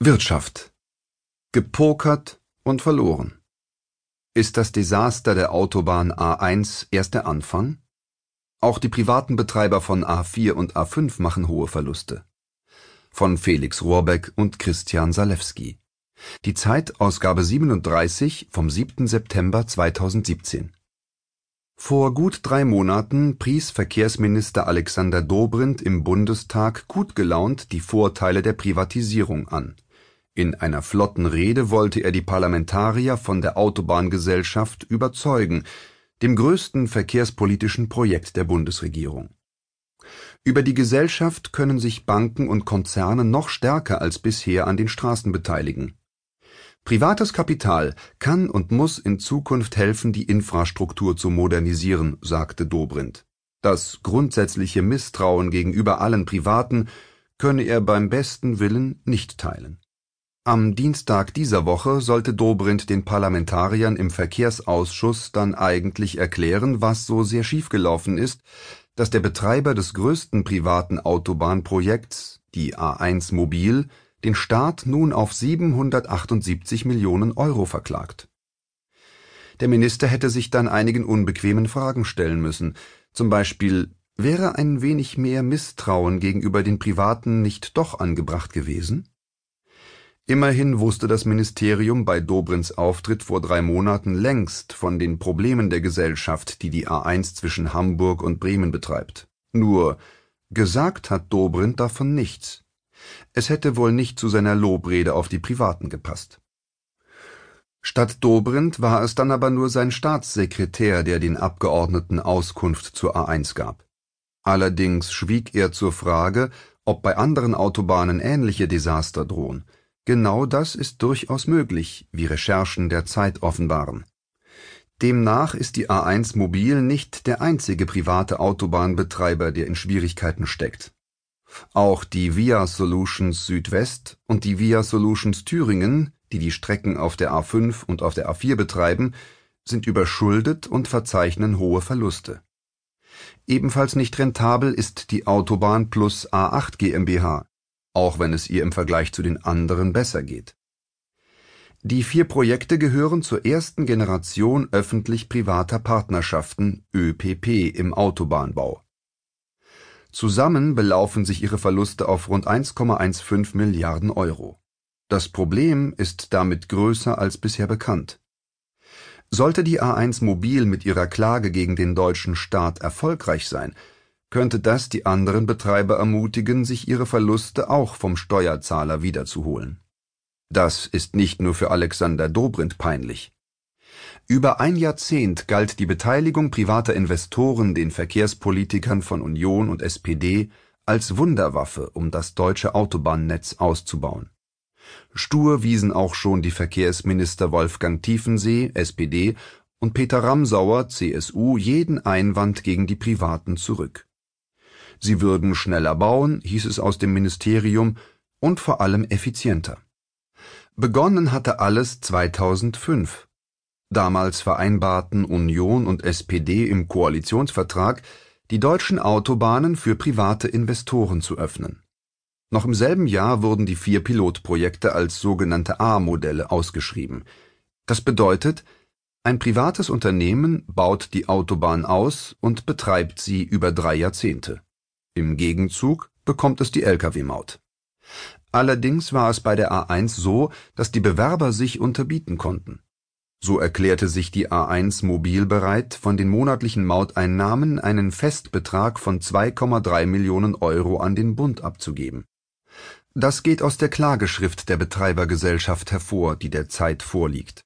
Wirtschaft Gepokert und verloren. Ist das Desaster der Autobahn A1 erst der Anfang? Auch die privaten Betreiber von A4 und A5 machen hohe Verluste. Von Felix Rohrbeck und Christian Salewski. Die Zeit Ausgabe 37 vom 7. September 2017. Vor gut drei Monaten pries Verkehrsminister Alexander Dobrindt im Bundestag gut gelaunt die Vorteile der Privatisierung an in einer flotten Rede wollte er die Parlamentarier von der Autobahngesellschaft überzeugen, dem größten verkehrspolitischen Projekt der Bundesregierung. Über die Gesellschaft können sich Banken und Konzerne noch stärker als bisher an den Straßen beteiligen. Privates Kapital kann und muss in Zukunft helfen, die Infrastruktur zu modernisieren, sagte Dobrindt. Das grundsätzliche Misstrauen gegenüber allen Privaten könne er beim besten Willen nicht teilen am Dienstag dieser Woche sollte Dobrindt den Parlamentariern im Verkehrsausschuss dann eigentlich erklären, was so sehr schiefgelaufen ist, dass der Betreiber des größten privaten Autobahnprojekts, die A1 Mobil, den Staat nun auf 778 Millionen Euro verklagt. Der Minister hätte sich dann einigen unbequemen Fragen stellen müssen, zum Beispiel wäre ein wenig mehr Misstrauen gegenüber den Privaten nicht doch angebracht gewesen? Immerhin wusste das Ministerium bei Dobrindts Auftritt vor drei Monaten längst von den Problemen der Gesellschaft, die die A1 zwischen Hamburg und Bremen betreibt. Nur gesagt hat Dobrindt davon nichts. Es hätte wohl nicht zu seiner Lobrede auf die Privaten gepasst. Statt Dobrindt war es dann aber nur sein Staatssekretär, der den Abgeordneten Auskunft zur A1 gab. Allerdings schwieg er zur Frage, ob bei anderen Autobahnen ähnliche Desaster drohen. Genau das ist durchaus möglich, wie Recherchen der Zeit offenbaren. Demnach ist die A1 Mobil nicht der einzige private Autobahnbetreiber, der in Schwierigkeiten steckt. Auch die Via Solutions Südwest und die Via Solutions Thüringen, die die Strecken auf der A5 und auf der A4 betreiben, sind überschuldet und verzeichnen hohe Verluste. Ebenfalls nicht rentabel ist die Autobahn Plus A8 GmbH, auch wenn es ihr im Vergleich zu den anderen besser geht. Die vier Projekte gehören zur ersten Generation öffentlich-privater Partnerschaften ÖPP im Autobahnbau. Zusammen belaufen sich ihre Verluste auf rund 1,15 Milliarden Euro. Das Problem ist damit größer als bisher bekannt. Sollte die A1 Mobil mit ihrer Klage gegen den deutschen Staat erfolgreich sein, könnte das die anderen Betreiber ermutigen, sich ihre Verluste auch vom Steuerzahler wiederzuholen. Das ist nicht nur für Alexander Dobrindt peinlich. Über ein Jahrzehnt galt die Beteiligung privater Investoren den Verkehrspolitikern von Union und SPD als Wunderwaffe, um das deutsche Autobahnnetz auszubauen. Stur wiesen auch schon die Verkehrsminister Wolfgang Tiefensee (SPD) und Peter Ramsauer (CSU) jeden Einwand gegen die Privaten zurück Sie würden schneller bauen, hieß es aus dem Ministerium, und vor allem effizienter. Begonnen hatte alles 2005. Damals vereinbarten Union und SPD im Koalitionsvertrag, die deutschen Autobahnen für private Investoren zu öffnen. Noch im selben Jahr wurden die vier Pilotprojekte als sogenannte A-Modelle ausgeschrieben. Das bedeutet, ein privates Unternehmen baut die Autobahn aus und betreibt sie über drei Jahrzehnte. Im Gegenzug bekommt es die Lkw-Maut. Allerdings war es bei der A1 so, dass die Bewerber sich unterbieten konnten. So erklärte sich die A1 Mobil bereit, von den monatlichen Mauteinnahmen einen Festbetrag von 2,3 Millionen Euro an den Bund abzugeben. Das geht aus der Klageschrift der Betreibergesellschaft hervor, die der Zeit vorliegt.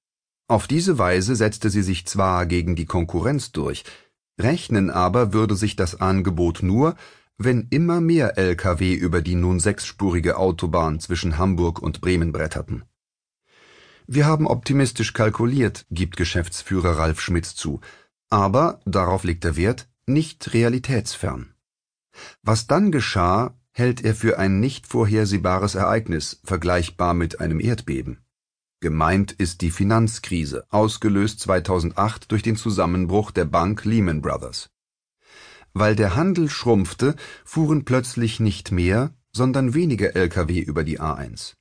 Auf diese Weise setzte sie sich zwar gegen die Konkurrenz durch, rechnen aber würde sich das Angebot nur, wenn immer mehr Lkw über die nun sechsspurige Autobahn zwischen Hamburg und Bremen bretterten. Wir haben optimistisch kalkuliert, gibt Geschäftsführer Ralf Schmitz zu, aber, darauf legt er Wert, nicht realitätsfern. Was dann geschah, hält er für ein nicht vorhersehbares Ereignis, vergleichbar mit einem Erdbeben. Gemeint ist die Finanzkrise, ausgelöst 2008 durch den Zusammenbruch der Bank Lehman Brothers. Weil der Handel schrumpfte, fuhren plötzlich nicht mehr, sondern weniger Lkw über die A1.